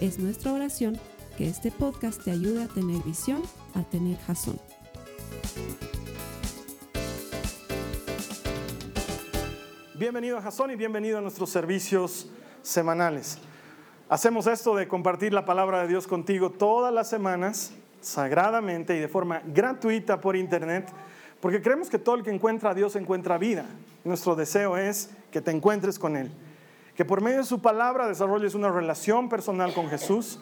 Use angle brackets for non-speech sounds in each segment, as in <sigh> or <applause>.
Es nuestra oración que este podcast te ayude a tener visión, a tener jazón. Bienvenido a Jason y bienvenido a nuestros servicios semanales. Hacemos esto de compartir la palabra de Dios contigo todas las semanas, sagradamente y de forma gratuita por internet, porque creemos que todo el que encuentra a Dios encuentra vida. Nuestro deseo es que te encuentres con Él, que por medio de su palabra desarrolles una relación personal con Jesús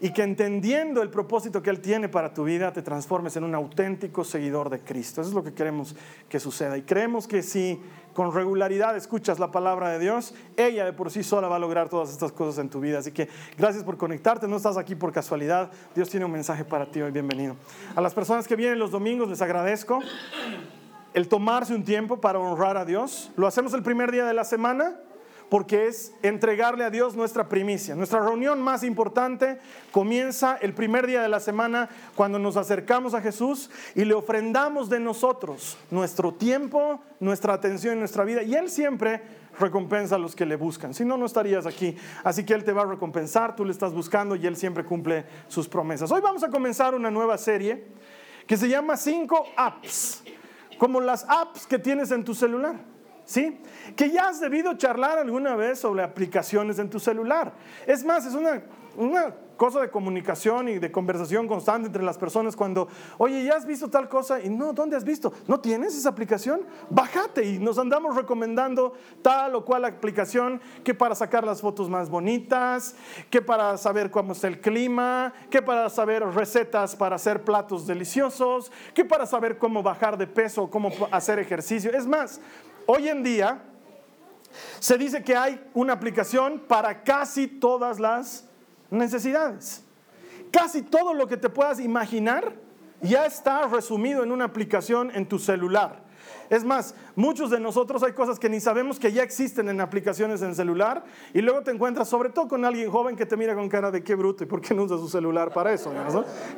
y que entendiendo el propósito que Él tiene para tu vida, te transformes en un auténtico seguidor de Cristo. Eso es lo que queremos que suceda. Y creemos que si con regularidad escuchas la palabra de Dios, ella de por sí sola va a lograr todas estas cosas en tu vida. Así que gracias por conectarte, no estás aquí por casualidad. Dios tiene un mensaje para ti hoy, bienvenido. A las personas que vienen los domingos les agradezco el tomarse un tiempo para honrar a Dios. Lo hacemos el primer día de la semana porque es entregarle a Dios nuestra primicia. Nuestra reunión más importante comienza el primer día de la semana cuando nos acercamos a Jesús y le ofrendamos de nosotros nuestro tiempo, nuestra atención y nuestra vida. Y Él siempre recompensa a los que le buscan. Si no, no estarías aquí. Así que Él te va a recompensar, tú le estás buscando y Él siempre cumple sus promesas. Hoy vamos a comenzar una nueva serie que se llama 5 apps, como las apps que tienes en tu celular. ¿Sí? Que ya has debido charlar alguna vez sobre aplicaciones en tu celular. Es más, es una, una cosa de comunicación y de conversación constante entre las personas cuando, oye, ¿ya has visto tal cosa? Y no, ¿dónde has visto? ¿No tienes esa aplicación? Bájate y nos andamos recomendando tal o cual aplicación que para sacar las fotos más bonitas, que para saber cómo está el clima, que para saber recetas para hacer platos deliciosos, que para saber cómo bajar de peso, cómo hacer ejercicio. Es más, Hoy en día se dice que hay una aplicación para casi todas las necesidades. Casi todo lo que te puedas imaginar ya está resumido en una aplicación en tu celular. Es más, muchos de nosotros hay cosas que ni sabemos que ya existen en aplicaciones en celular y luego te encuentras sobre todo con alguien joven que te mira con cara de qué bruto y por qué no usa su celular para eso.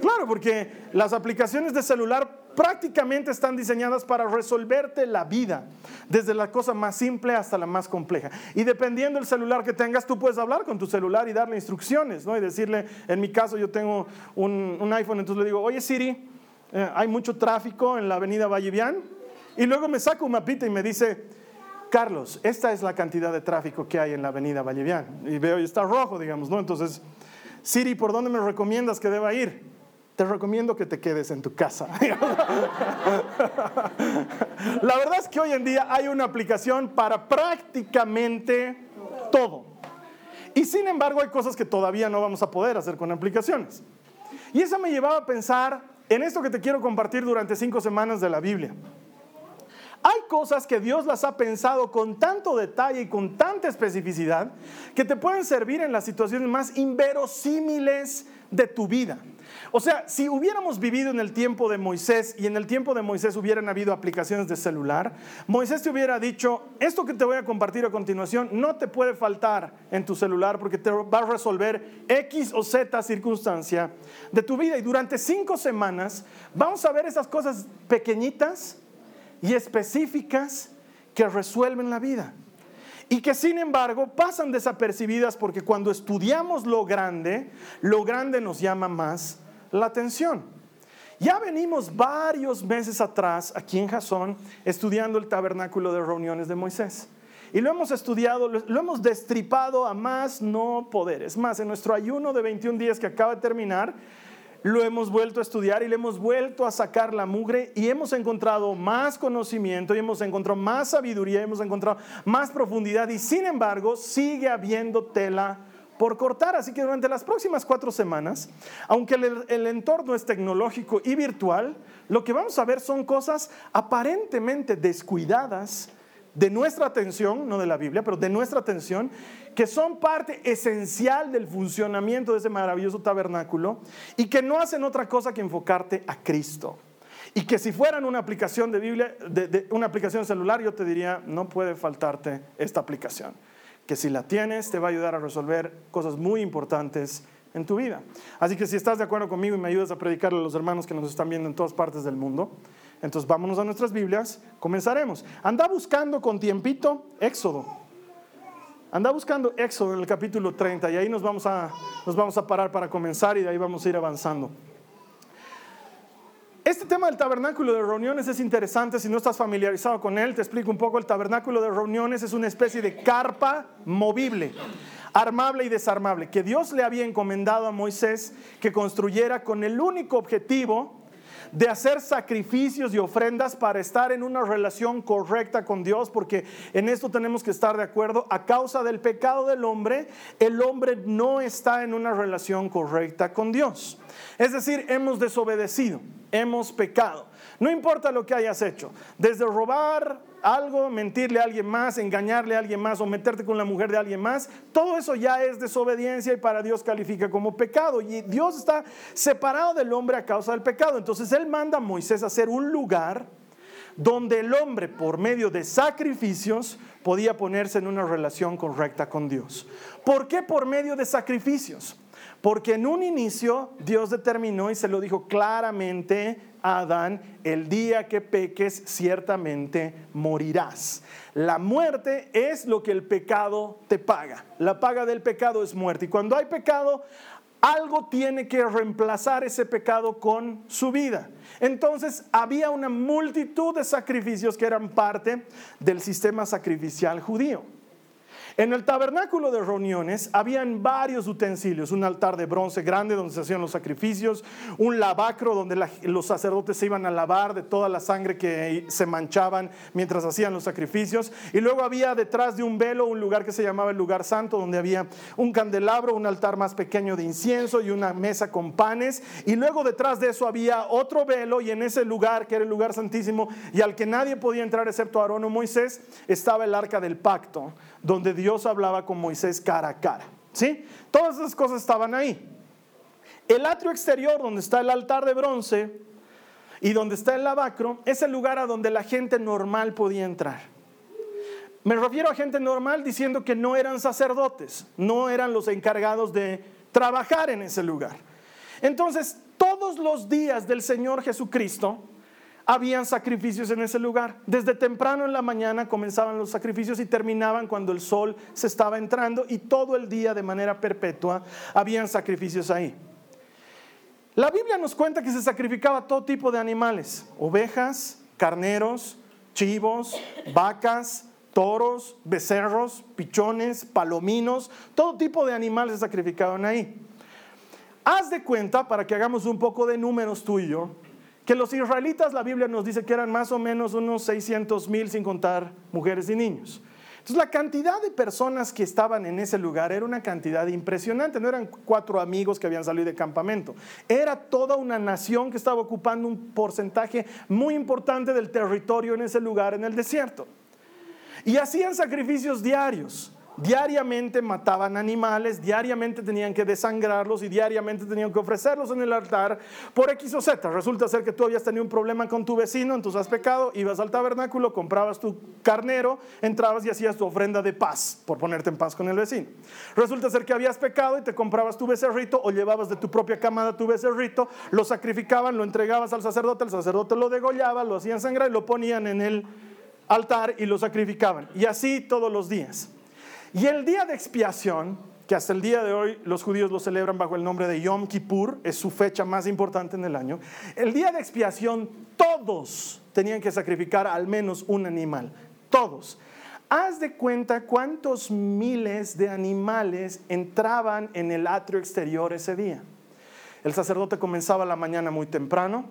Claro, porque las aplicaciones de celular prácticamente están diseñadas para resolverte la vida, desde la cosa más simple hasta la más compleja. Y dependiendo del celular que tengas, tú puedes hablar con tu celular y darle instrucciones, ¿no? Y decirle, en mi caso yo tengo un, iPhone, entonces le digo, oye Siri, eh, hay mucho tráfico en la avenida Vallevian y luego me saca un mapita y me dice, Carlos, esta es la cantidad de tráfico que hay en la avenida Vallevian. Y veo y está rojo, digamos, ¿no? Entonces, Siri, ¿por dónde me recomiendas que deba ir? Te recomiendo que te quedes en tu casa. <laughs> la verdad es que hoy en día hay una aplicación para prácticamente todo. Y sin embargo hay cosas que todavía no vamos a poder hacer con aplicaciones. Y eso me llevaba a pensar en esto que te quiero compartir durante cinco semanas de la Biblia. Hay cosas que Dios las ha pensado con tanto detalle y con tanta especificidad que te pueden servir en las situaciones más inverosímiles de tu vida. O sea, si hubiéramos vivido en el tiempo de Moisés y en el tiempo de Moisés hubieran habido aplicaciones de celular, Moisés te hubiera dicho, esto que te voy a compartir a continuación no te puede faltar en tu celular porque te va a resolver X o Z circunstancia de tu vida. Y durante cinco semanas vamos a ver esas cosas pequeñitas y específicas que resuelven la vida. Y que sin embargo pasan desapercibidas porque cuando estudiamos lo grande, lo grande nos llama más la atención. Ya venimos varios meses atrás aquí en Jasón estudiando el tabernáculo de reuniones de Moisés. Y lo hemos estudiado, lo hemos destripado a más no poder. Es más, en nuestro ayuno de 21 días que acaba de terminar, lo hemos vuelto a estudiar y le hemos vuelto a sacar la mugre y hemos encontrado más conocimiento y hemos encontrado más sabiduría, hemos encontrado más profundidad y sin embargo sigue habiendo tela por cortar. Así que durante las próximas cuatro semanas, aunque el, entorno es tecnológico y virtual, lo que vamos a ver son cosas aparentemente descuidadas, de nuestra atención, no de la Biblia, pero de nuestra atención, que son parte esencial del funcionamiento de ese maravilloso tabernáculo y que no hacen otra cosa que enfocarte a Cristo. Y que si fueran una aplicación de Biblia, de, una aplicación celular, yo te diría, no puede faltarte esta aplicación. Que si la tienes, te va a ayudar a resolver cosas muy importantes en tu vida. Así que si estás de acuerdo conmigo y me ayudas a predicarle a los hermanos que nos están viendo en todas partes del mundo, entonces vámonos a nuestras Biblias, comenzaremos. Anda buscando con tiempito Éxodo. Anda buscando Éxodo en el capítulo 30 y ahí nos vamos a, nos vamos a parar para comenzar y de ahí vamos a ir avanzando. Este tema del tabernáculo de reuniones es interesante. Si no estás familiarizado con él, te explico un poco. El tabernáculo de reuniones es una especie de carpa movible, armable y desarmable, que Dios le había encomendado a Moisés que construyera con el único objetivo de hacer sacrificios y ofrendas para estar en una relación correcta con Dios, porque en esto tenemos que estar de acuerdo. A causa del pecado del hombre, el hombre no está en una relación correcta con Dios. Es decir, hemos desobedecido, hemos pecado. No importa lo que hayas hecho, desde robar algo, mentirle a alguien más, engañarle a alguien más o meterte con la mujer de alguien más, todo eso ya es desobediencia y para Dios califica como pecado. Y Dios está separado del hombre a causa del pecado. Entonces Él manda a Moisés a hacer un lugar donde el hombre por medio de sacrificios podía ponerse en una relación correcta con Dios. ¿Por qué por medio de sacrificios? Porque en un inicio Dios determinó y se lo dijo claramente Adán, el día que peques ciertamente morirás. La muerte es lo que el pecado te paga. La paga del pecado es muerte. Y cuando hay pecado, algo tiene que reemplazar ese pecado con su vida. Entonces había una multitud de sacrificios que eran parte del sistema sacrificial judío. En el tabernáculo de reuniones habían varios utensilios, un altar de bronce grande donde se hacían los sacrificios, un lavacro donde los sacerdotes se iban a lavar de toda la sangre que se manchaban mientras hacían los sacrificios, y luego había detrás de un velo un lugar que se llamaba el lugar santo donde había un candelabro, un altar más pequeño de incienso y una mesa con panes, y luego detrás de eso había otro velo y en ese lugar que era el lugar santísimo y al que nadie podía entrar excepto Aarón o Moisés, estaba el arca del pacto donde Dios hablaba con Moisés cara a cara. ¿Sí? Todas esas cosas estaban ahí. El atrio exterior, donde está el altar de bronce y donde está el lavacro, es el lugar a donde la gente normal podía entrar. Me refiero a gente normal diciendo que no eran sacerdotes, no eran los encargados de trabajar en ese lugar. Entonces, todos los días del Señor Jesucristo, habían sacrificios en ese lugar. Desde temprano en la mañana comenzaban los sacrificios y terminaban cuando el sol se estaba entrando y todo el día de manera perpetua habían sacrificios ahí. La Biblia nos cuenta que se sacrificaba todo tipo de animales, ovejas, carneros, chivos, vacas, toros, becerros, pichones, palominos, todo tipo de animales se sacrificaban ahí. Haz de cuenta, para que hagamos un poco de números tú y yo, que los israelitas, la Biblia nos dice que eran más o menos unos 600 mil sin contar mujeres y niños. Entonces la cantidad de personas que estaban en ese lugar era una cantidad impresionante, no eran cuatro amigos que habían salido de campamento, era toda una nación que estaba ocupando un porcentaje muy importante del territorio en ese lugar, en el desierto. Y hacían sacrificios diarios. Diariamente mataban animales, diariamente tenían que desangrarlos y diariamente tenían que ofrecerlos en el altar por X o Z. Resulta ser que tú habías tenido un problema con tu vecino, entonces has pecado, ibas al tabernáculo, comprabas tu carnero, entrabas y hacías tu ofrenda de paz, por ponerte en paz con el vecino. Resulta ser que habías pecado y te comprabas tu becerrito o llevabas de tu propia camada tu becerrito, lo sacrificaban, lo entregabas al sacerdote, el sacerdote lo degollaba, lo hacían sangrar y lo ponían en el altar y lo sacrificaban. Y así todos los días. Y el día de expiación, que hasta el día de hoy los judíos lo celebran bajo el nombre de Yom Kippur, es su fecha más importante en el año, el día de expiación todos tenían que sacrificar al menos un animal, todos. Haz de cuenta cuántos miles de animales entraban en el atrio exterior ese día. El sacerdote comenzaba la mañana muy temprano,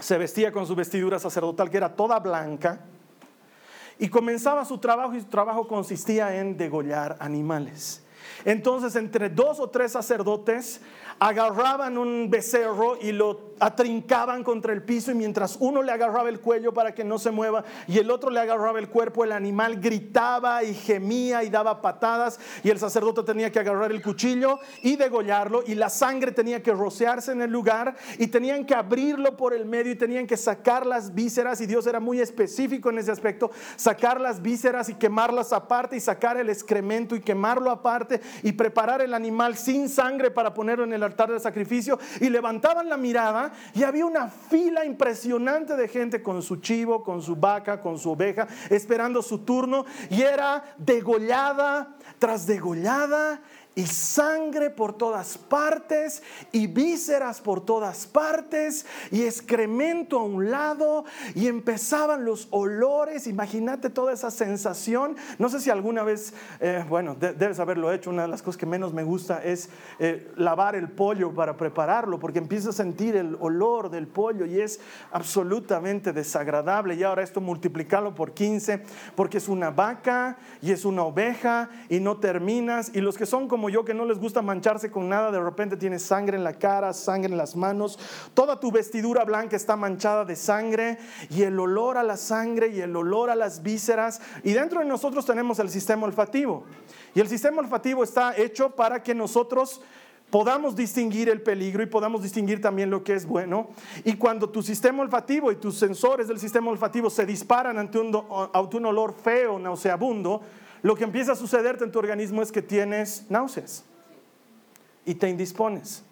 se vestía con su vestidura sacerdotal que era toda blanca, y comenzaba su trabajo y su trabajo consistía en degollar animales. Entonces, entre dos o tres sacerdotes agarraban un becerro y lo atrincaban contra el piso y mientras uno le agarraba el cuello para que no se mueva y el otro le agarraba el cuerpo, el animal gritaba y gemía y daba patadas y el sacerdote tenía que agarrar el cuchillo y degollarlo y la sangre tenía que rociarse en el lugar y tenían que abrirlo por el medio y tenían que sacar las vísceras y Dios era muy específico en ese aspecto, sacar las vísceras y quemarlas aparte y sacar el excremento y quemarlo aparte y preparar el animal sin sangre para ponerlo en el altar de sacrificio. Y levantaban la mirada y había una fila impresionante de gente con su chivo, con su vaca, con su oveja, esperando su turno. Y era degollada tras degollada y sangre por todas partes y vísceras por todas partes y excremento a un lado y empezaban los olores. Imagínate toda esa sensación. No sé si alguna vez, eh, bueno, debes haberlo hecho. Una de las cosas que menos me gusta es eh, lavar el pollo para prepararlo porque empiezo a sentir el olor del pollo y es absolutamente desagradable. Y ahora esto multiplicarlo por 15 porque es una vaca y es una oveja y no terminas. Y los que son como yo que no les gusta mancharse con nada, de repente tienes sangre en la cara, sangre en las manos, toda tu vestidura blanca está manchada de sangre y el olor a la sangre y el olor a las vísceras. Y dentro de nosotros tenemos el sistema olfativo. Y el sistema olfativo está hecho para que nosotros podamos distinguir el peligro y podamos distinguir también lo que es bueno. Y cuando tu sistema olfativo y tus sensores del sistema olfativo se disparan ante un, ante un olor feo, nauseabundo, lo que empieza a sucederte en tu organismo es que tienes náuseas y te indispones.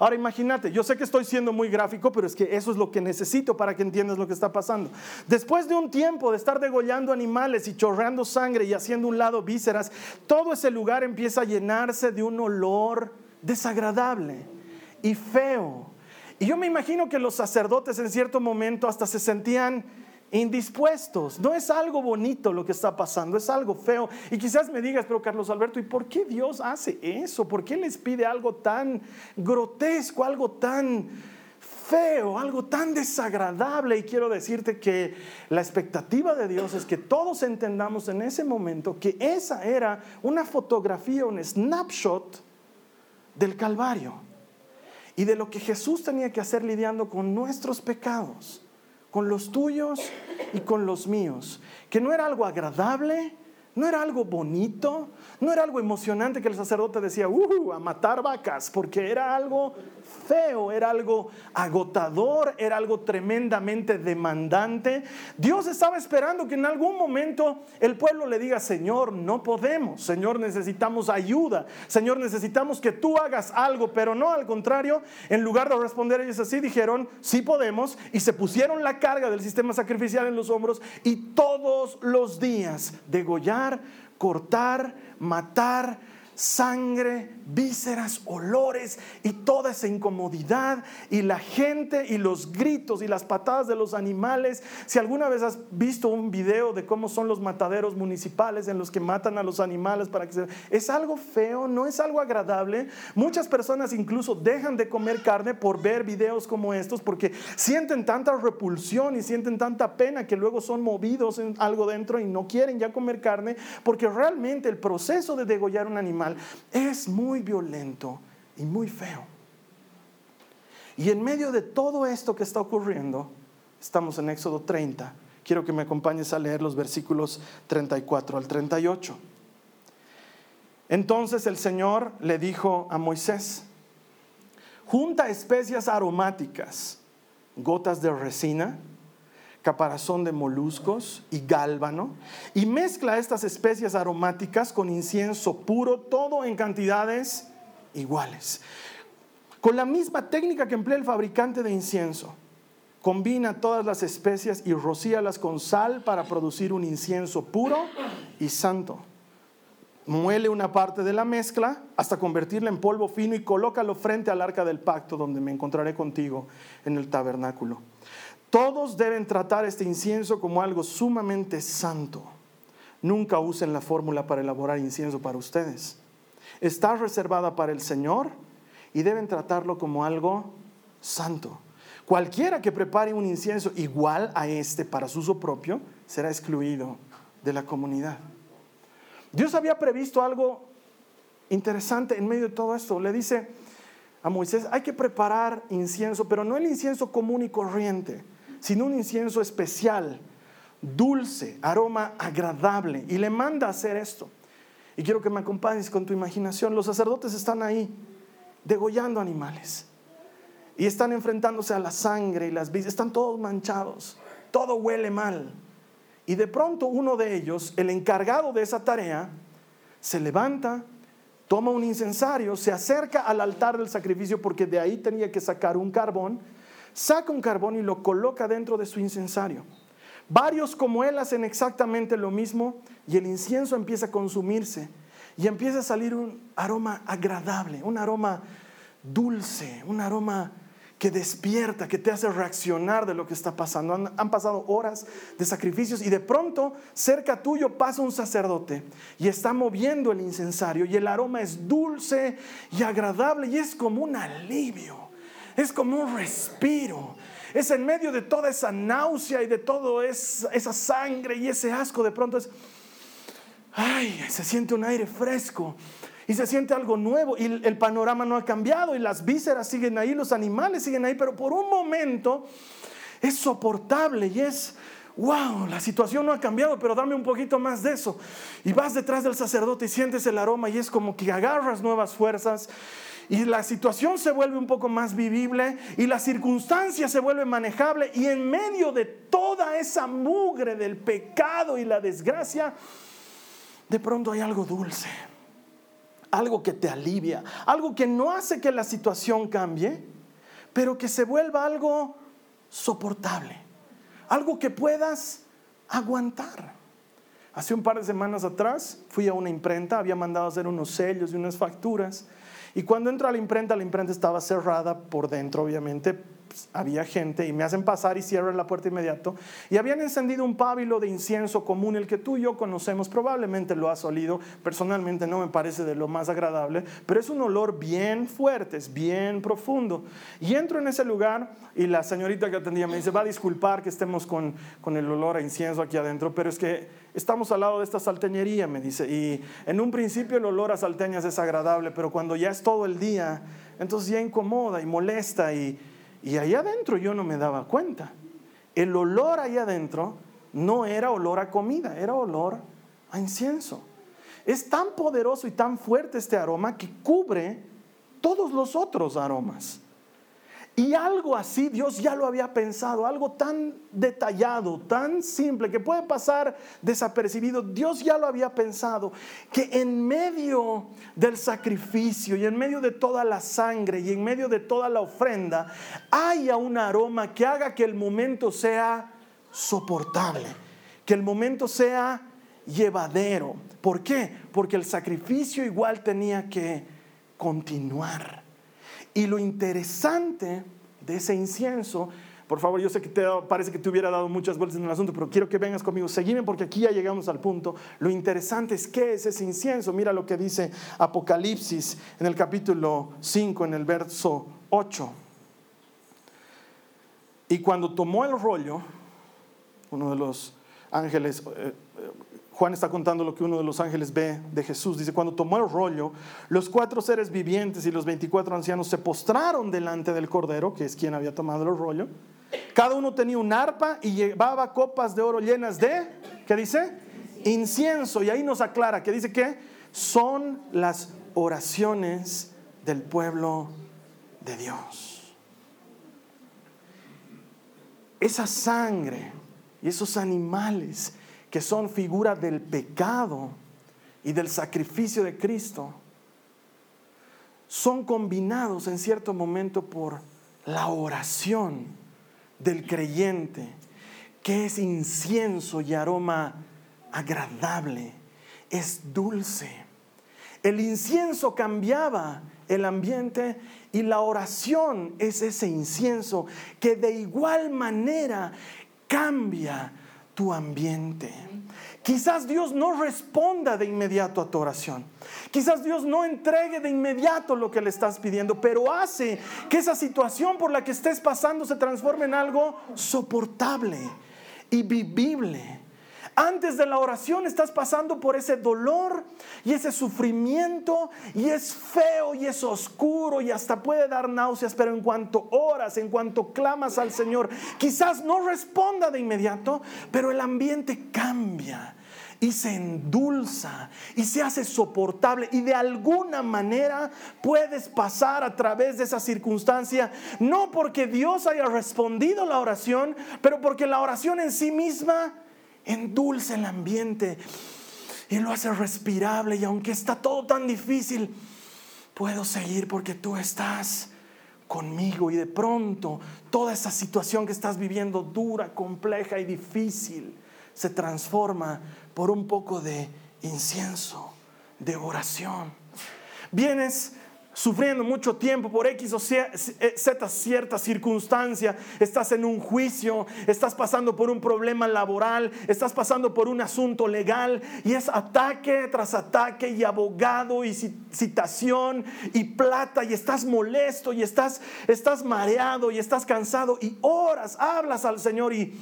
Ahora imagínate, yo sé que estoy siendo muy gráfico, pero es que eso es lo que necesito para que entiendas lo que está pasando. Después de un tiempo de estar degollando animales y chorreando sangre y haciendo un lado vísceras, todo ese lugar empieza a llenarse de un olor desagradable y feo. Y yo me imagino que los sacerdotes en cierto momento hasta se sentían indispuestos. No es algo bonito lo que está pasando, es algo feo. Y quizás me digas, pero Carlos Alberto, ¿y por qué Dios hace eso? ¿Por qué les pide algo tan grotesco, algo tan feo, algo tan desagradable? Y quiero decirte que la expectativa de Dios es que todos entendamos en ese momento que esa era una fotografía, un snapshot del Calvario y de lo que Jesús tenía que hacer lidiando con nuestros pecados con los tuyos y con los míos, que no era algo agradable, no era algo bonito, no era algo emocionante que el sacerdote decía, uh, a matar vacas, porque era algo feo, era algo agotador, era algo tremendamente demandante. Dios estaba esperando que en algún momento el pueblo le diga, Señor, no podemos, Señor, necesitamos ayuda, Señor, necesitamos que tú hagas algo, pero no al contrario, en lugar de responder ellos así, dijeron, sí podemos, y se pusieron la carga del sistema sacrificial en los hombros y todos los días cortar, matar, sangre, vísceras, olores y toda esa incomodidad y la gente y los gritos y las patadas de los animales. Si alguna vez has visto un video de cómo son los mataderos municipales en los que matan a los animales para que se... Es algo feo, no es algo agradable. Muchas personas incluso dejan de comer carne por ver videos como estos porque sienten tanta repulsión y sienten tanta pena que luego son movidos en algo dentro y no quieren ya comer carne porque realmente el proceso de degollar un animal es muy violento y muy feo. Y en medio de todo esto que está ocurriendo, estamos en Éxodo 30. Quiero que me acompañes a leer los versículos 34 al 38. Entonces el Señor le dijo a Moisés, junta especias aromáticas, gotas de resina, caparazón de moluscos y gálbano, y mezcla estas especias aromáticas con incienso puro, todo en cantidades iguales. Con la misma técnica que emplea el fabricante de incienso, combina todas las especias y rocíalas con sal para producir un incienso puro y santo. Muele una parte de la mezcla hasta convertirla en polvo fino y colócalo frente al arca del pacto donde me encontraré contigo en el tabernáculo. Todos deben tratar este incienso como algo sumamente santo. Nunca usen la fórmula para elaborar incienso para ustedes. Está reservada para el Señor y deben tratarlo como algo santo. Cualquiera que prepare un incienso igual a este para su uso propio será excluido de la comunidad. Dios había previsto algo interesante en medio de todo esto. Le dice a Moisés, hay que preparar incienso, pero no el incienso común y corriente, sino un incienso especial, dulce, aroma agradable. Y le manda a hacer esto. Y quiero que me acompañes con tu imaginación. Los sacerdotes están ahí degollando animales. Y están enfrentándose a la sangre y las vidas. Están todos manchados. Todo huele mal. Y de pronto uno de ellos, el encargado de esa tarea, se levanta, toma un incensario, se acerca al altar del sacrificio porque de ahí tenía que sacar un carbón, saca un carbón y lo coloca dentro de su incensario. Varios como él hacen exactamente lo mismo y el incienso empieza a consumirse y empieza a salir un aroma agradable, un aroma dulce, un aroma que despierta, que te hace reaccionar de lo que está pasando. Han, pasado horas de sacrificios y de pronto cerca tuyo pasa un sacerdote y está moviendo el incensario y el aroma es dulce y agradable y es como un alivio, es como un respiro. Es en medio de toda esa náusea y de toda esa sangre y ese asco, de pronto es, ay, se siente un aire fresco y se siente algo nuevo y el panorama no ha cambiado y las vísceras siguen ahí, los animales siguen ahí, pero por un momento es soportable y es, wow, la situación no ha cambiado, pero dame un poquito más de eso. Y vas detrás del sacerdote y sientes el aroma y es como que agarras nuevas fuerzas y la situación se vuelve un poco más vivible y la circunstancia se vuelve manejable y en medio de toda esa mugre del pecado y la desgracia, de pronto hay algo dulce algo que te alivia, algo que no hace que la situación cambie, pero que se vuelva algo soportable, algo que puedas aguantar. Hace un par de semanas atrás fui a una imprenta, había mandado hacer unos sellos y unas facturas, y cuando entro a la imprenta, la imprenta estaba cerrada por dentro, obviamente, pues, había gente y me hacen pasar y cierran la puerta inmediato. Y habían encendido un pábilo de incienso común, el que tú y yo conocemos, probablemente lo has olido. Personalmente no me parece de lo más agradable, pero es un olor bien fuerte, es bien profundo. Y entro en ese lugar y la señorita que atendía me dice, va a disculpar que estemos con, con el olor a incienso aquí adentro, pero es que estamos al lado de esta salteñería, me dice. Y en un principio el olor a salteñas es agradable, pero cuando ya es todo el día, entonces ya incomoda y molesta y y ahí adentro yo no me daba cuenta. El olor ahí adentro no era olor a comida, era olor a incienso. Es tan poderoso y tan fuerte este aroma que cubre todos los otros aromas. Y algo así Dios ya lo había pensado, algo tan detallado, tan simple, que puede pasar desapercibido. Dios ya lo había pensado, que en medio del sacrificio y en medio de toda la sangre y en medio de toda la ofrenda, haya un aroma que haga que el momento sea soportable, que el momento sea llevadero. ¿Por qué? Porque el sacrificio igual tenía que continuar. Y lo interesante de ese incienso, por favor, yo sé que te, parece que te hubiera dado muchas vueltas en el asunto, pero quiero que vengas conmigo, seguime porque aquí ya llegamos al punto. Lo interesante es qué es ese incienso. Mira lo que dice Apocalipsis en el capítulo 5, en el verso 8. Y cuando tomó el rollo, uno de los ángeles, eh, Juan está contando lo que uno de los ángeles ve de Jesús. Dice, cuando tomó el rollo, los cuatro seres vivientes y los veinticuatro ancianos se postraron delante del Cordero, que es quien había tomado el rollo. Cada uno tenía un arpa y llevaba copas de oro llenas de, ¿qué dice? Incienso. Y ahí nos aclara que dice que son las oraciones del pueblo de Dios. Esa sangre y esos animales que son figura del pecado y del sacrificio de Cristo, son combinados en cierto momento por la oración del creyente, que es incienso y aroma agradable, es dulce. El incienso cambiaba el ambiente y la oración es ese incienso que de igual manera cambia tu ambiente. Quizás Dios no responda de inmediato a tu oración. Quizás Dios no entregue de inmediato lo que le estás pidiendo, pero hace que esa situación por la que estés pasando se transforme en algo soportable y vivible Antes de la oración estás pasando por ese dolor y ese sufrimiento y es feo y es oscuro y hasta puede dar náuseas, pero en cuanto oras, en cuanto clamas al Señor, quizás no responda de inmediato, pero el ambiente cambia y se endulza y se hace soportable y de alguna manera puedes pasar a través de esa circunstancia, no porque Dios haya respondido la oración, pero porque la oración en sí misma endulce el ambiente y lo hace respirable y aunque está todo tan difícil, puedo seguir porque tú estás conmigo y de pronto toda esa situación que estás viviendo dura, compleja y difícil se transforma por un poco de incienso, de oración. Vienes sufriendo mucho tiempo por X o Z cierta circunstancia, estás en un juicio, estás pasando por un problema laboral, estás pasando por un asunto legal y es ataque tras ataque y abogado y citación y plata y estás molesto y estás, estás mareado y estás cansado y oras, hablas al Señor y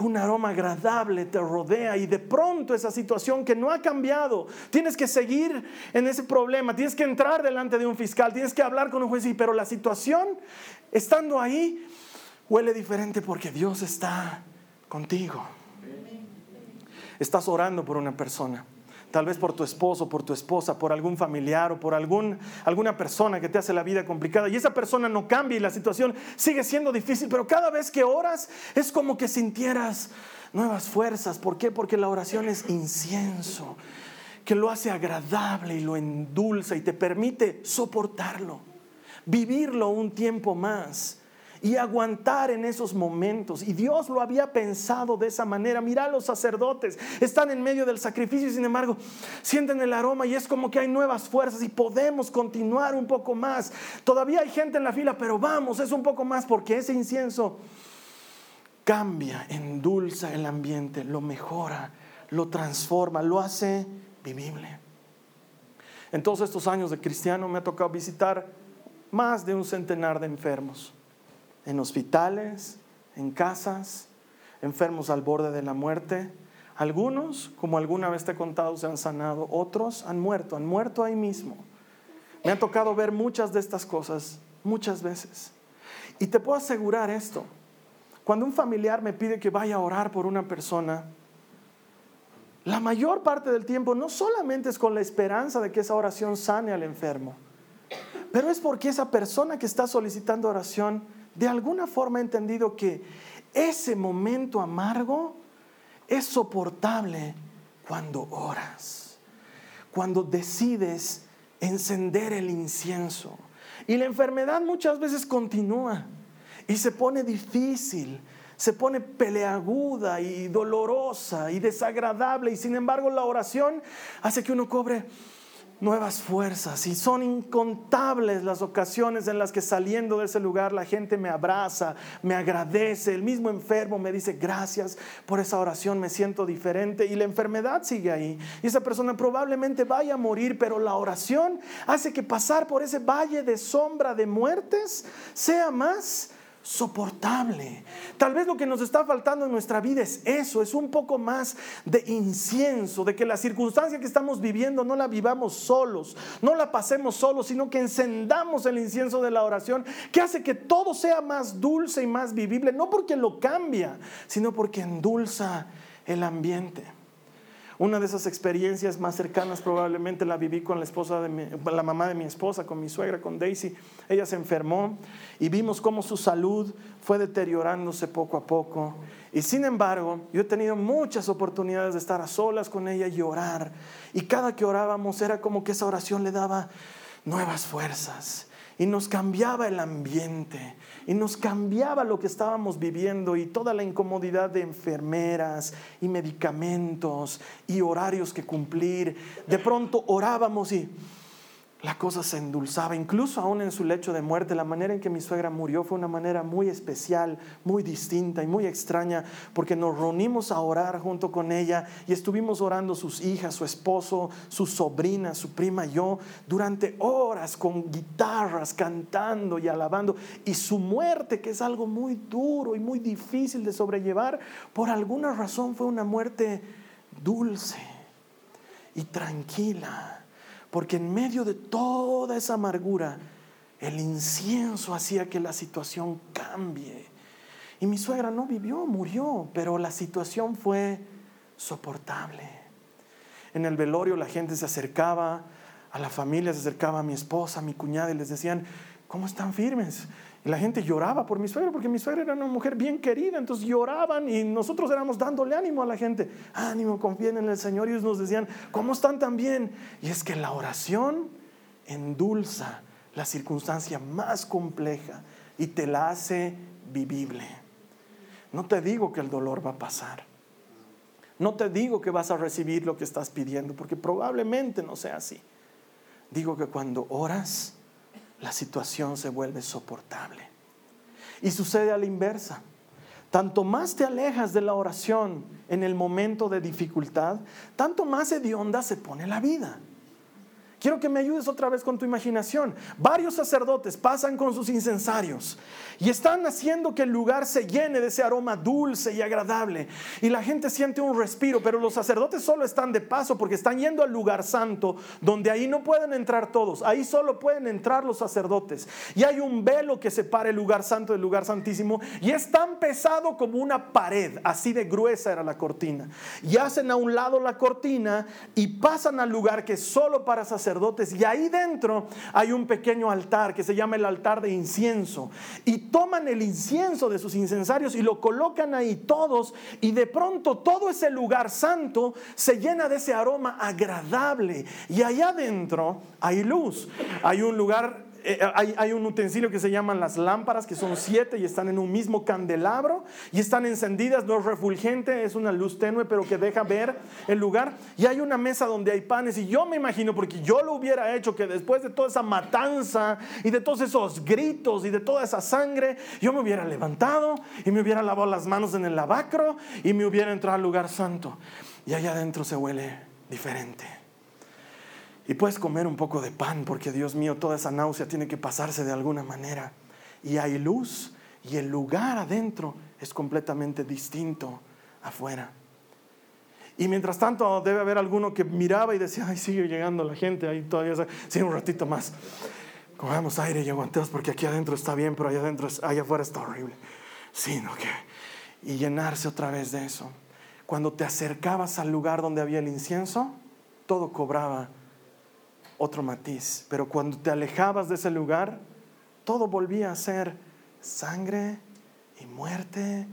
un aroma agradable te rodea y de pronto esa situación que no ha cambiado, tienes que seguir en ese problema, tienes que entrar delante de un fiscal, tienes que hablar con un juez, pero la situación, estando ahí, huele diferente porque Dios está contigo. Estás orando por una persona tal vez por tu esposo, por tu esposa, por algún familiar o por algún, alguna persona que te hace la vida complicada. Y esa persona no cambia y la situación sigue siendo difícil, pero cada vez que oras es como que sintieras nuevas fuerzas. ¿Por qué? Porque la oración es incienso, que lo hace agradable y lo endulza y te permite soportarlo, vivirlo un tiempo más y aguantar en esos momentos. Y Dios lo había pensado de esa manera. Mira, los sacerdotes están en medio del sacrificio sin embargo sienten el aroma y es como que hay nuevas fuerzas y podemos continuar un poco más. Todavía hay gente en la fila, pero vamos, es un poco más porque ese incienso cambia, endulza el ambiente, lo mejora, lo transforma, lo hace vivible. En todos estos años de cristiano me ha tocado visitar más de un centenar de enfermos en hospitales, en casas, enfermos al borde de la muerte. Algunos, como alguna vez te he contado, se han sanado, otros han muerto, han muerto ahí mismo. Me ha tocado ver muchas de estas cosas, muchas veces. Y te puedo asegurar esto, cuando un familiar me pide que vaya a orar por una persona, la mayor parte del tiempo no solamente es con la esperanza de que esa oración sane al enfermo, pero es porque esa persona que está solicitando oración de alguna forma he entendido que ese momento amargo es soportable cuando oras, cuando decides encender el incienso. Y la enfermedad muchas veces continúa y se pone difícil, se pone peleaguda y dolorosa y desagradable y sin embargo la oración hace que uno cobre nuevas fuerzas y son incontables las ocasiones en las que saliendo de ese lugar la gente me abraza, me agradece, el mismo enfermo me dice gracias por esa oración, me siento diferente y la enfermedad sigue ahí y esa persona probablemente vaya a morir, pero la oración hace que pasar por ese valle de sombra de muertes sea más soportable. Tal vez lo que nos está faltando en nuestra vida es eso, es un poco más de incienso, de que la circunstancia que estamos viviendo no la vivamos solos, no la pasemos solos, sino que encendamos el incienso de la oración, que hace que todo sea más dulce y más vivible, no porque lo cambia, sino porque endulza el ambiente. Una de esas experiencias más cercanas probablemente la viví con la esposa de la mamá de mi esposa, con mi suegra, con Daisy. Ella se enfermó y vimos cómo su salud fue deteriorándose poco a poco. Y sin embargo, yo he tenido muchas oportunidades de estar a solas con ella y orar. Y cada que orábamos era como que esa oración le daba nuevas fuerzas y nos cambiaba el ambiente y nos cambiaba lo que estábamos viviendo y toda la incomodidad de enfermeras y medicamentos y horarios que cumplir. De pronto orábamos y la cosa se endulzaba, incluso aún en su lecho de muerte, la manera en que mi suegra murió fue una manera muy especial, muy distinta y muy extraña, porque nos reunimos a orar junto con ella y estuvimos orando sus hijas, su esposo, su sobrina, su prima y yo, durante horas con guitarras, cantando y alabando, y su muerte, que es algo muy duro y muy difícil de sobrellevar, por alguna razón fue una muerte dulce y tranquila porque en medio de toda esa amargura, el incienso hacía que la situación cambie. Y mi suegra no vivió, murió, pero la situación fue soportable. En el velorio la gente se acercaba a la familia, se acercaba a mi esposa, a mi cuñada y les decían, ¿cómo están firmes? Y la gente lloraba por mi suegra, porque mi suegra era una mujer bien querida, entonces lloraban y nosotros éramos dándole ánimo a la gente. Ánimo, confíen en el Señor. Y ellos nos decían, ¿cómo están tan bien? Y es que la oración endulza la circunstancia más compleja y te la hace vivible. No te digo que el dolor va a pasar. No te digo que vas a recibir lo que estás pidiendo, porque probablemente no sea así. Digo que cuando oras, la situación se vuelve soportable. Y sucede a la inversa. Tanto más te alejas de la oración en el momento de dificultad, tanto más hedionda se pone la vida. Quiero que me ayudes otra vez con tu imaginación. Varios sacerdotes pasan con sus incensarios y están haciendo que el lugar se llene de ese aroma dulce y agradable. Y la gente siente un respiro, pero los sacerdotes solo están de paso porque están yendo al lugar santo, donde ahí no pueden entrar todos, ahí solo pueden entrar los sacerdotes. Y hay un velo que separa el lugar santo del lugar santísimo y es tan pesado como una pared, así de gruesa era la cortina. Y hacen a un lado la cortina y pasan al lugar que es solo para sacerdotes y ahí dentro hay un pequeño altar que se llama el altar de incienso. Y toman el incienso de sus incensarios y lo colocan ahí todos y de pronto todo ese lugar santo se llena de ese aroma agradable. Y allá adentro hay luz. Hay un lugar eh, hay, un utensilio que se llaman las lámparas, que son siete y están en un mismo candelabro y están encendidas, no es refulgente, es una luz tenue, pero que deja ver el lugar. Y hay una mesa donde hay panes y yo me imagino, porque yo lo hubiera hecho, que después de toda esa matanza y de todos esos gritos y de toda esa sangre, yo me hubiera levantado y me hubiera lavado las manos en el lavacro y me hubiera entrado al lugar santo. Y allá adentro se huele diferente. Y puedes comer un poco de pan, porque Dios mío, toda esa náusea tiene que pasarse de alguna manera. Y hay luz y el lugar adentro es completamente distinto afuera. Y mientras tanto debe haber alguno que miraba y decía, ay, sigue llegando la gente, ahí todavía, sí, un ratito más. Cogamos aire y aguantemos porque aquí adentro está bien, pero allá adentro, allá afuera está horrible. Sí, ¿no? Que, y llenarse otra vez de eso. Cuando te acercabas al lugar donde había el incienso, todo cobraba otro matiz. Pero cuando te alejabas de ese lugar, todo volvía a ser sangre y muerte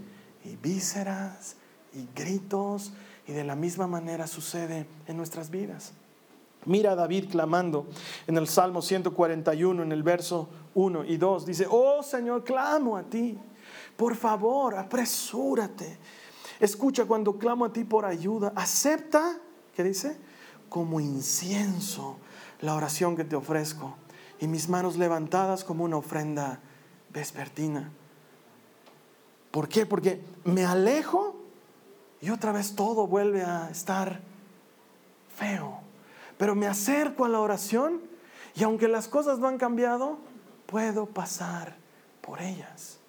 y vísceras y gritos. Y de la misma manera sucede en nuestras vidas. Mira a David clamando en el Salmo 141, en el verso 1 y 2. Dice, oh Señor, clamo a ti. Por favor, apresúrate. Escucha cuando clamo a ti por ayuda. Acepta, ¿qué dice? Como incienso la oración que te ofrezco y mis manos levantadas como una ofrenda vespertina. ¿Por qué? Porque me alejo y otra vez todo vuelve a estar feo. Pero me acerco a la oración y aunque las cosas no han cambiado, puedo pasar por ellas.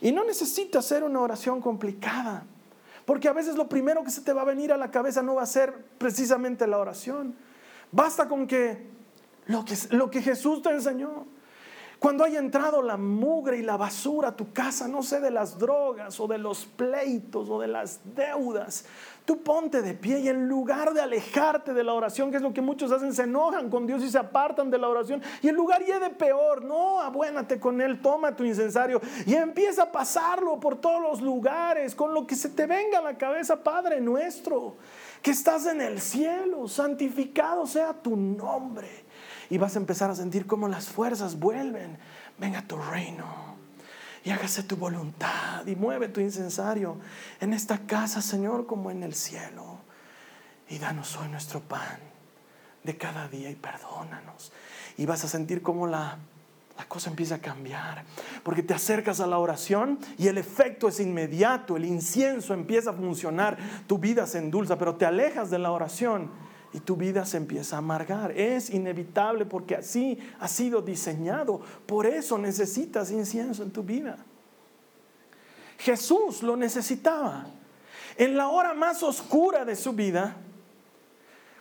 Y no necesita ser una oración complicada, porque a veces lo primero que se te va a venir a la cabeza no va a ser precisamente la oración Basta con que lo que, lo que Jesús te enseñó. Cuando haya entrado la mugre y la basura a tu casa, no sé de las drogas o de los pleitos o de las deudas, tú ponte de pie y en lugar de alejarte de la oración, que es lo que muchos hacen, se enojan con Dios y se apartan de la oración. Y en lugar y de peor, no, abuénate con Él, toma tu incensario y empieza a pasarlo por todos los lugares, con lo que se te venga a la cabeza, Padre nuestro que estás en el cielo, santificado sea tu nombre. Y vas a empezar a sentir cómo las fuerzas vuelven. Venga tu reino y hágase tu voluntad y mueve tu incensario en esta casa, Señor, como en el cielo. Y danos hoy nuestro pan. de cada día y perdónanos. Y vas a sentir cómo la, la cosa empieza a cambiar. Porque te acercas a la oración y el efecto es inmediato, el incienso empieza a funcionar, tu vida se endulza, pero te alejas de la oración y tu vida se empieza a amargar. Es inevitable porque así ha sido diseñado. Por eso necesitas incienso en tu vida. Jesús lo necesitaba. En la hora más oscura de su vida,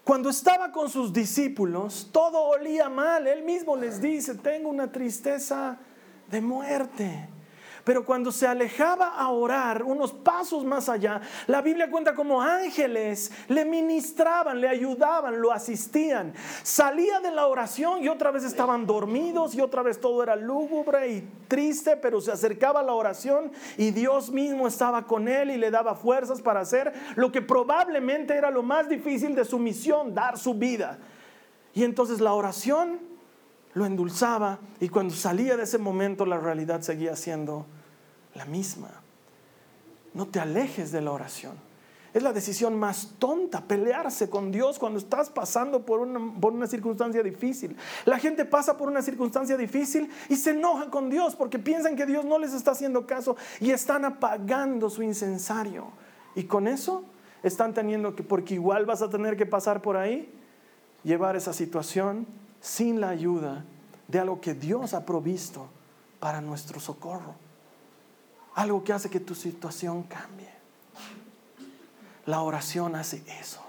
cuando estaba con sus discípulos, todo olía mal. Él mismo les dice, tengo una tristeza de muerte. Pero cuando se alejaba a orar unos pasos más allá, la Biblia cuenta como ángeles le ministraban, le ayudaban, lo asistían. Salía de la oración y otra vez estaban dormidos y otra vez todo era lúgubre y triste, pero se acercaba a la oración y Dios mismo estaba con él y le daba fuerzas para hacer lo que probablemente era lo más difícil de su misión, dar su vida. Y entonces la oración lo endulzaba y cuando salía de ese momento la realidad seguía siendo la misma. No te alejes de la oración. Es la decisión más tonta, pelearse con Dios cuando estás pasando por una, por una, circunstancia difícil. La gente pasa por una circunstancia difícil y se enoja con Dios porque piensan que Dios no les está haciendo caso y están apagando su incensario. Y con eso están teniendo que, porque igual vas a tener que pasar por ahí, llevar esa situación sin la ayuda de algo que Dios ha provisto para nuestro socorro. Algo que hace que tu situación cambie. La oración hace eso.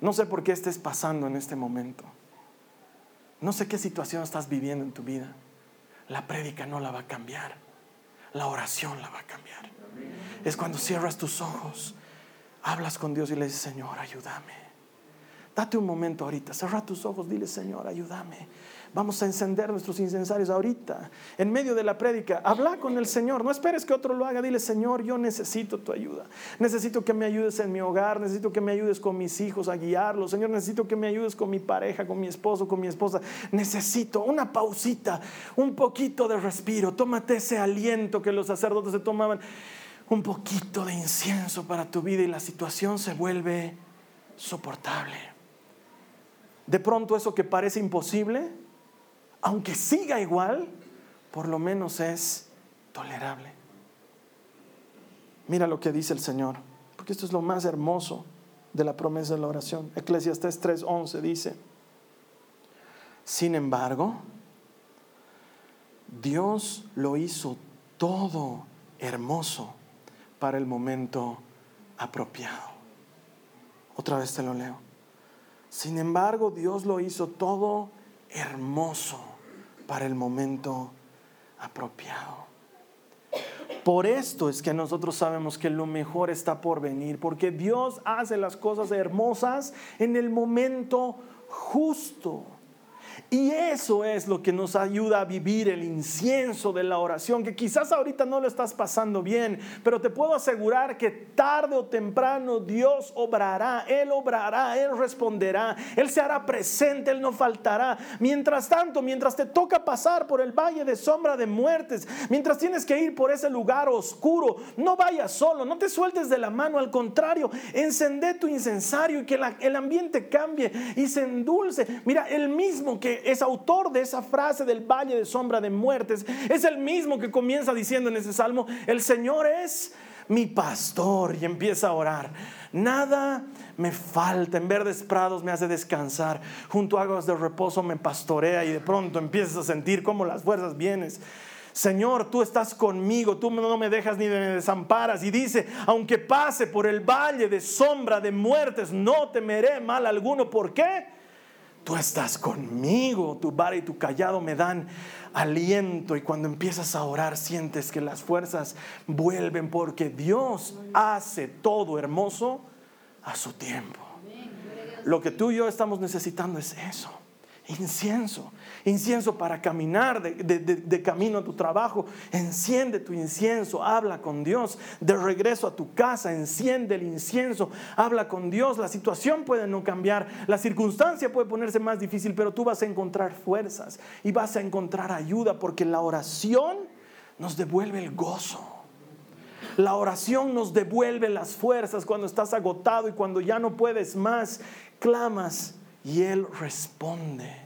No sé por qué estés pasando en este momento. No sé qué situación estás viviendo en tu vida. La prédica no la va a cambiar. La oración la va a cambiar. Es cuando cierras tus ojos, hablas con Dios y le dices, Señor, ayúdame. Date un momento ahorita, cierra tus ojos, dile, Señor, ayúdame. Vamos a encender nuestros incensarios ahorita, en medio de la prédica. Habla con el Señor. No esperes que otro lo haga. Dile, Señor, yo necesito tu ayuda. Necesito que me ayudes en mi hogar. Necesito que me ayudes con mis hijos a guiarlos. Señor, necesito que me ayudes con mi pareja, con mi esposo, con mi esposa. Necesito una pausita, un poquito de respiro. Tómate ese aliento que los sacerdotes se tomaban. Un poquito de incienso para tu vida y la situación se vuelve soportable. De pronto eso que parece imposible aunque siga igual, por lo menos es tolerable. Mira lo que dice el Señor, porque esto es lo más hermoso de la promesa de la oración. Eclesiastés 3:11 dice, sin embargo, Dios lo hizo todo hermoso para el momento apropiado. Otra vez te lo leo. Sin embargo, Dios lo hizo todo hermoso para el momento apropiado. Por esto es que nosotros sabemos que lo mejor está por venir, porque Dios hace las cosas hermosas en el momento justo. Y eso es lo que nos ayuda a vivir el incienso de la oración, que quizás ahorita no lo estás pasando bien, pero te puedo asegurar que tarde o temprano Dios obrará, Él obrará, Él responderá, Él se hará presente, Él no faltará. Mientras tanto, mientras te toca pasar por el valle de sombra de muertes, mientras tienes que ir por ese lugar oscuro, no vayas solo, no te sueltes de la mano, al contrario, encende tu incensario y que el ambiente cambie y se endulce. Mira, el mismo que es autor de esa frase del valle de sombra de muertes, es el mismo que comienza diciendo en ese salmo, el Señor es mi pastor y empieza a orar. Nada me falta, en verdes prados me hace descansar, junto a aguas de reposo me pastorea y de pronto empiezas a sentir cómo las fuerzas vienes. Señor, tú estás conmigo, tú no me dejas ni me desamparas. Y dice, aunque pase por el valle de sombra de muertes, no temeré mal alguno. ¿Por qué? Tú estás conmigo, tu vara y tu callado me dan aliento y cuando empiezas a orar sientes que las fuerzas vuelven porque Dios hace todo hermoso a su tiempo. Lo que tú y yo estamos necesitando es eso incienso, incienso para caminar de, camino a tu trabajo. Enciende tu incienso, habla con Dios. De regreso a tu casa, enciende el incienso, habla con Dios. La situación puede no cambiar, la circunstancia puede ponerse más difícil, pero tú vas a encontrar fuerzas y vas a encontrar ayuda porque la oración nos devuelve el gozo. La oración nos devuelve las fuerzas cuando estás agotado y cuando ya no puedes más, clamas y Él responde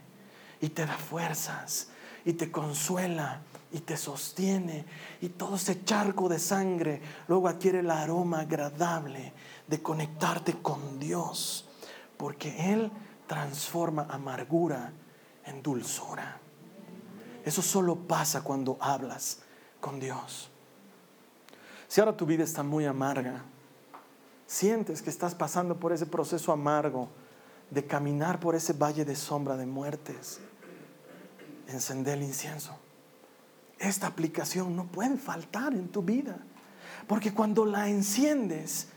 y te da fuerzas y te consuela y te sostiene y todo ese charco de sangre luego adquiere el aroma agradable de conectarte con Dios, porque Él transforma amargura en dulzura. Eso solo pasa cuando hablas con Dios. Si ahora tu vida está muy amarga, sientes que estás pasando por ese proceso amargo de caminar por ese valle de sombra de muertes, encender el incienso. Esta aplicación no puede faltar en tu vida, porque cuando la enciendes,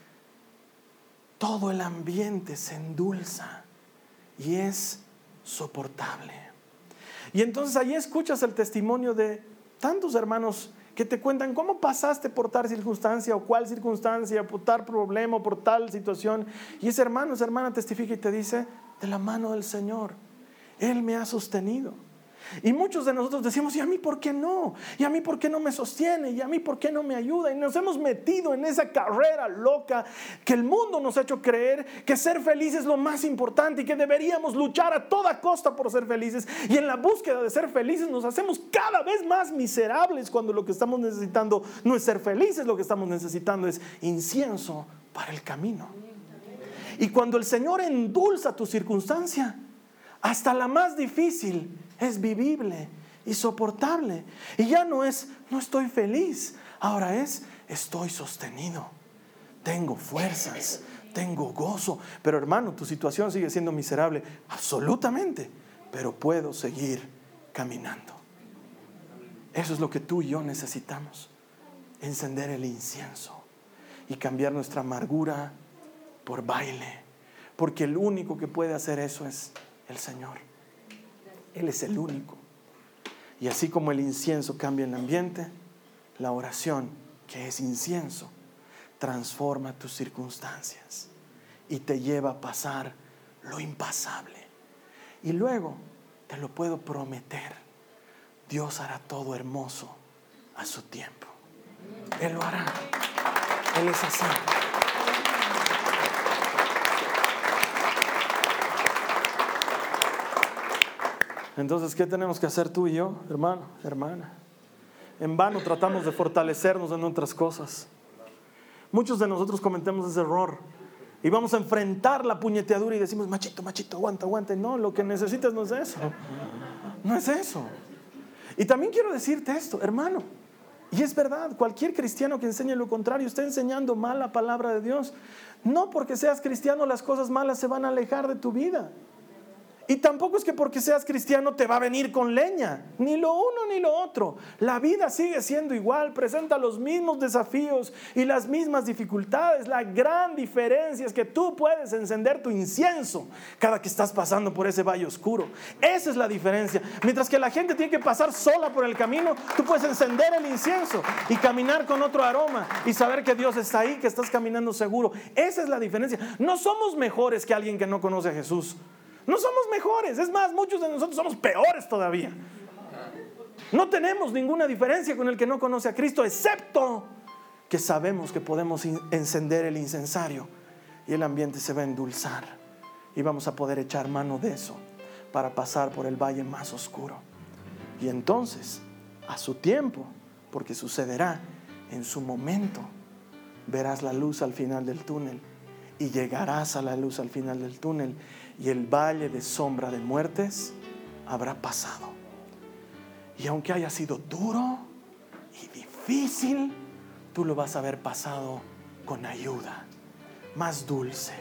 todo el ambiente se endulza y es soportable. Y entonces ahí escuchas el testimonio de tantos hermanos que te cuentan cómo pasaste por tal circunstancia o cuál circunstancia, por tal problema o por tal situación. Y ese hermano, esa hermana testifica y te dice, de la mano del Señor, Él me ha sostenido. Y muchos de nosotros decimos, ¿y a mí por qué no? ¿Y a mí por qué no me sostiene? ¿Y a mí por qué no me ayuda? Y nos hemos metido en esa carrera loca que el mundo nos ha hecho creer que ser feliz es lo más importante y que deberíamos luchar a toda costa por ser felices. Y en la búsqueda de ser felices nos hacemos cada vez más miserables cuando lo que estamos necesitando no es ser felices, lo que estamos necesitando es incienso para el camino. Y cuando el Señor endulza tu circunstancia, hasta la más difícil, es vivible y soportable. Y ya no es, no estoy feliz, ahora es, estoy sostenido. Tengo fuerzas, tengo gozo. Pero hermano, tu situación sigue siendo miserable, absolutamente, pero puedo seguir caminando. Eso es lo que tú y yo necesitamos. Encender el incienso y cambiar nuestra amargura por baile. Porque el único que puede hacer eso es el Señor. Él es el único. Y así como el incienso cambia el ambiente, la oración, que es incienso, transforma tus circunstancias y te lleva a pasar lo impasable. Y luego, te lo puedo prometer, Dios hará todo hermoso a su tiempo. Él lo hará. Él es así. Entonces, ¿qué tenemos que hacer tú y yo, hermano, hermana? En vano tratamos de fortalecernos en otras cosas. Muchos de nosotros cometemos ese error. Y vamos a enfrentar la puñeteadura y decimos, machito, machito, aguanta, aguanta. No, lo que necesitas no es eso. No es eso. Y también quiero decirte esto, hermano. Y es verdad, cualquier cristiano que enseñe lo contrario está enseñando mal la palabra de Dios. No porque seas cristiano las cosas malas se van a alejar de tu vida. Y tampoco es que porque seas cristiano te va a venir con leña, ni lo uno ni lo otro. La vida sigue siendo igual, presenta los mismos desafíos y las mismas dificultades. La gran diferencia es que tú puedes encender tu incienso cada que estás pasando por ese valle oscuro. Esa es la diferencia. Mientras que la gente tiene que pasar sola por el camino, tú puedes encender el incienso y caminar con otro aroma y saber que Dios está ahí, que estás caminando seguro. Esa es la diferencia. No somos mejores que alguien que no conoce a Jesús. No somos mejores, es más, muchos de nosotros somos peores todavía. No tenemos ninguna diferencia con el que no conoce a Cristo, excepto que sabemos que podemos encender el incensario y el ambiente se va a endulzar y vamos a poder echar mano de eso para pasar por el valle más oscuro. Y entonces, a su tiempo, porque sucederá en su momento, verás la luz al final del túnel y llegarás a la luz al final del túnel y el valle de sombra de muertes habrá pasado. Y aunque haya sido duro y difícil, tú lo vas a haber pasado con ayuda, más dulce,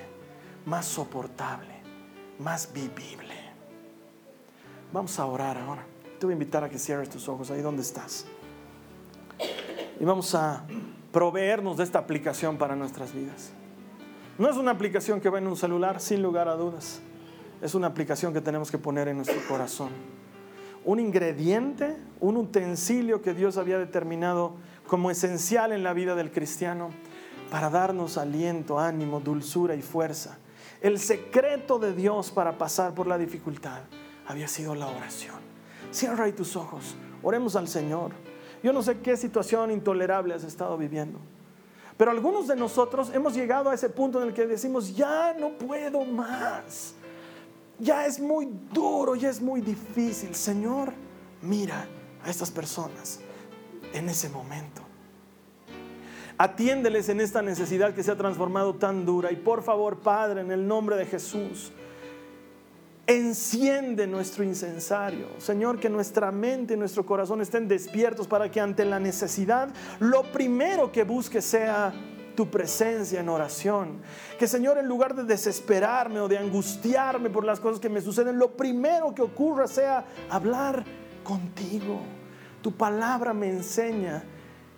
más soportable, más vivible. Vamos a orar ahora. Te voy a invitar a que cierres tus ojos ahí donde estás. Y vamos a proveernos de esta aplicación para nuestras vidas. No es una aplicación que va en un celular, sin lugar a dudas es una aplicación que tenemos que poner en nuestro corazón. Un ingrediente, un utensilio que Dios había determinado como esencial en la vida del cristiano para darnos aliento, ánimo, dulzura y fuerza. El secreto de Dios para pasar por la dificultad había sido la oración. Cierra ahí tus ojos, oremos al Señor. Yo no sé qué situación intolerable has estado viviendo, pero algunos de nosotros hemos llegado a ese punto en el que decimos, ya no puedo más ya es muy duro, ya es muy difícil. Señor, mira a estas personas en ese momento. Atiéndeles en esta necesidad que se ha transformado tan dura. Y por favor, Padre, en el nombre de Jesús, enciende nuestro incensario. Señor, que nuestra mente y nuestro corazón estén despiertos para que ante la necesidad, lo primero que busque sea tu presencia en oración. Que Señor, en lugar de desesperarme o de angustiarme por las cosas que me suceden, lo primero que ocurra sea hablar contigo. Tu palabra me enseña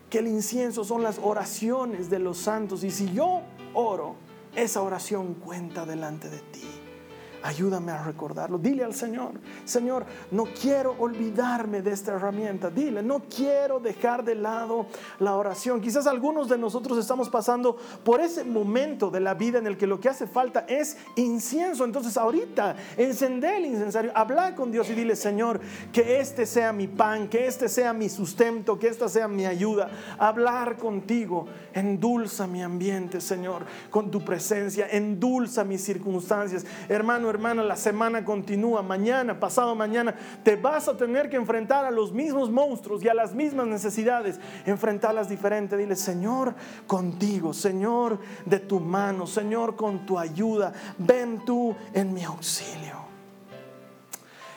que el incienso son las oraciones de los santos y si yo oro, esa oración cuenta delante de ti. Ayúdame a recordarlo. Dile al Señor, Señor, no quiero olvidarme de esta herramienta. Dile, no quiero dejar de lado la oración. Quizás algunos de nosotros estamos pasando por ese momento de la vida en el que lo que hace falta es incienso. Entonces ahorita encender el incensario, habla con Dios y dile, Señor, que este sea mi pan, que este sea mi sustento, que esta sea mi ayuda. Hablar contigo, endulza mi ambiente, Señor, con tu presencia, endulza mis circunstancias. Hermano, hermana, la semana continúa, mañana, pasado mañana, te vas a tener que enfrentar a los mismos monstruos y a las mismas necesidades, enfrentarlas diferente. Dile, Señor, contigo, Señor, de tu mano, Señor, con tu ayuda, ven tú en mi auxilio.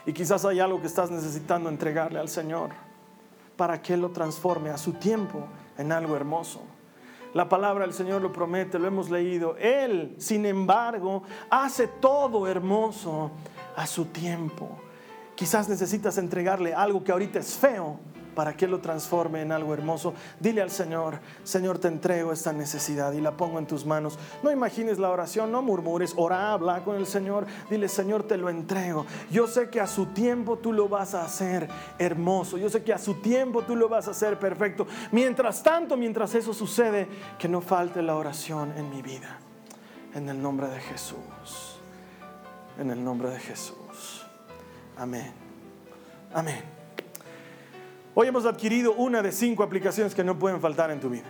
Y quizás hay algo que estás necesitando entregarle al Señor para que Él lo transforme a su tiempo en algo hermoso. La palabra del Señor lo promete, lo hemos leído. Él, sin embargo, hace todo hermoso a su tiempo. Quizás necesitas entregarle algo que ahorita es feo para que lo transforme en algo hermoso. Dile al Señor, Señor, te entrego esta necesidad y la pongo en tus manos. No imagines la oración, no murmures, ora, habla con el Señor. Dile, Señor, te lo entrego. Yo sé que a su tiempo tú lo vas a hacer hermoso. Yo sé que a su tiempo tú lo vas a hacer perfecto. Mientras tanto, mientras eso sucede, que no falte la oración en mi vida. En el nombre de Jesús. En el nombre de Jesús. Amén. Amén. Hoy hemos adquirido una de cinco aplicaciones que no pueden faltar en tu vida.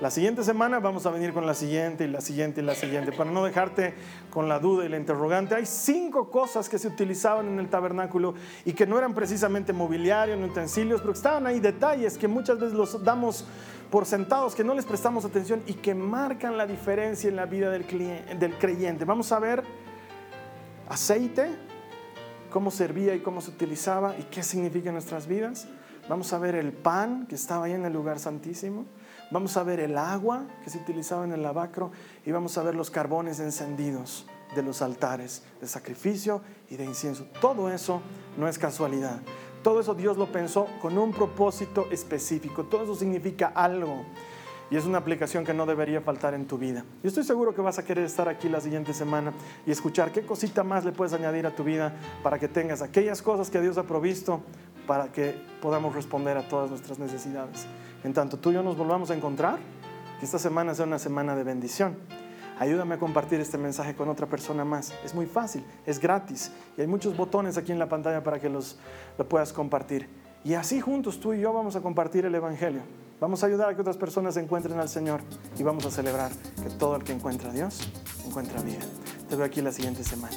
La siguiente semana vamos a venir con la siguiente y la siguiente y la siguiente. Para no dejarte con la duda y la interrogante, hay cinco cosas que se utilizaban en el tabernáculo y que no eran precisamente mobiliario ni utensilios, pero que estaban ahí detalles que muchas veces los damos por sentados, que no les prestamos atención y que marcan la diferencia en la vida del, del creyente. Vamos a ver aceite, cómo servía y cómo se utilizaba y qué significa en nuestras vidas. Vamos a ver el pan que estaba ahí en el lugar santísimo. Vamos a ver el agua que se utilizaba en el lavacro y vamos a ver los carbones encendidos de los altares de sacrificio y de incienso. Todo eso no es casualidad. Todo eso Dios lo pensó con un propósito específico. Todo eso significa algo. Y es una aplicación que no debería faltar en tu vida. Y estoy seguro que vas a querer estar aquí la siguiente semana y escuchar qué cosita más le puedes añadir a tu vida para que tengas aquellas cosas que Dios ha provisto para que podamos responder a todas nuestras necesidades. En tanto tú y yo nos volvamos a encontrar, que esta semana sea una semana de bendición. Ayúdame a compartir este mensaje con otra persona más. Es muy fácil, es gratis y hay muchos botones aquí en la pantalla para que los lo puedas compartir. Y así juntos tú y yo vamos a compartir el Evangelio. Vamos a ayudar a que otras personas encuentren al Señor y vamos a celebrar que todo el que encuentra a Dios encuentra vida. Te veo aquí la siguiente semana.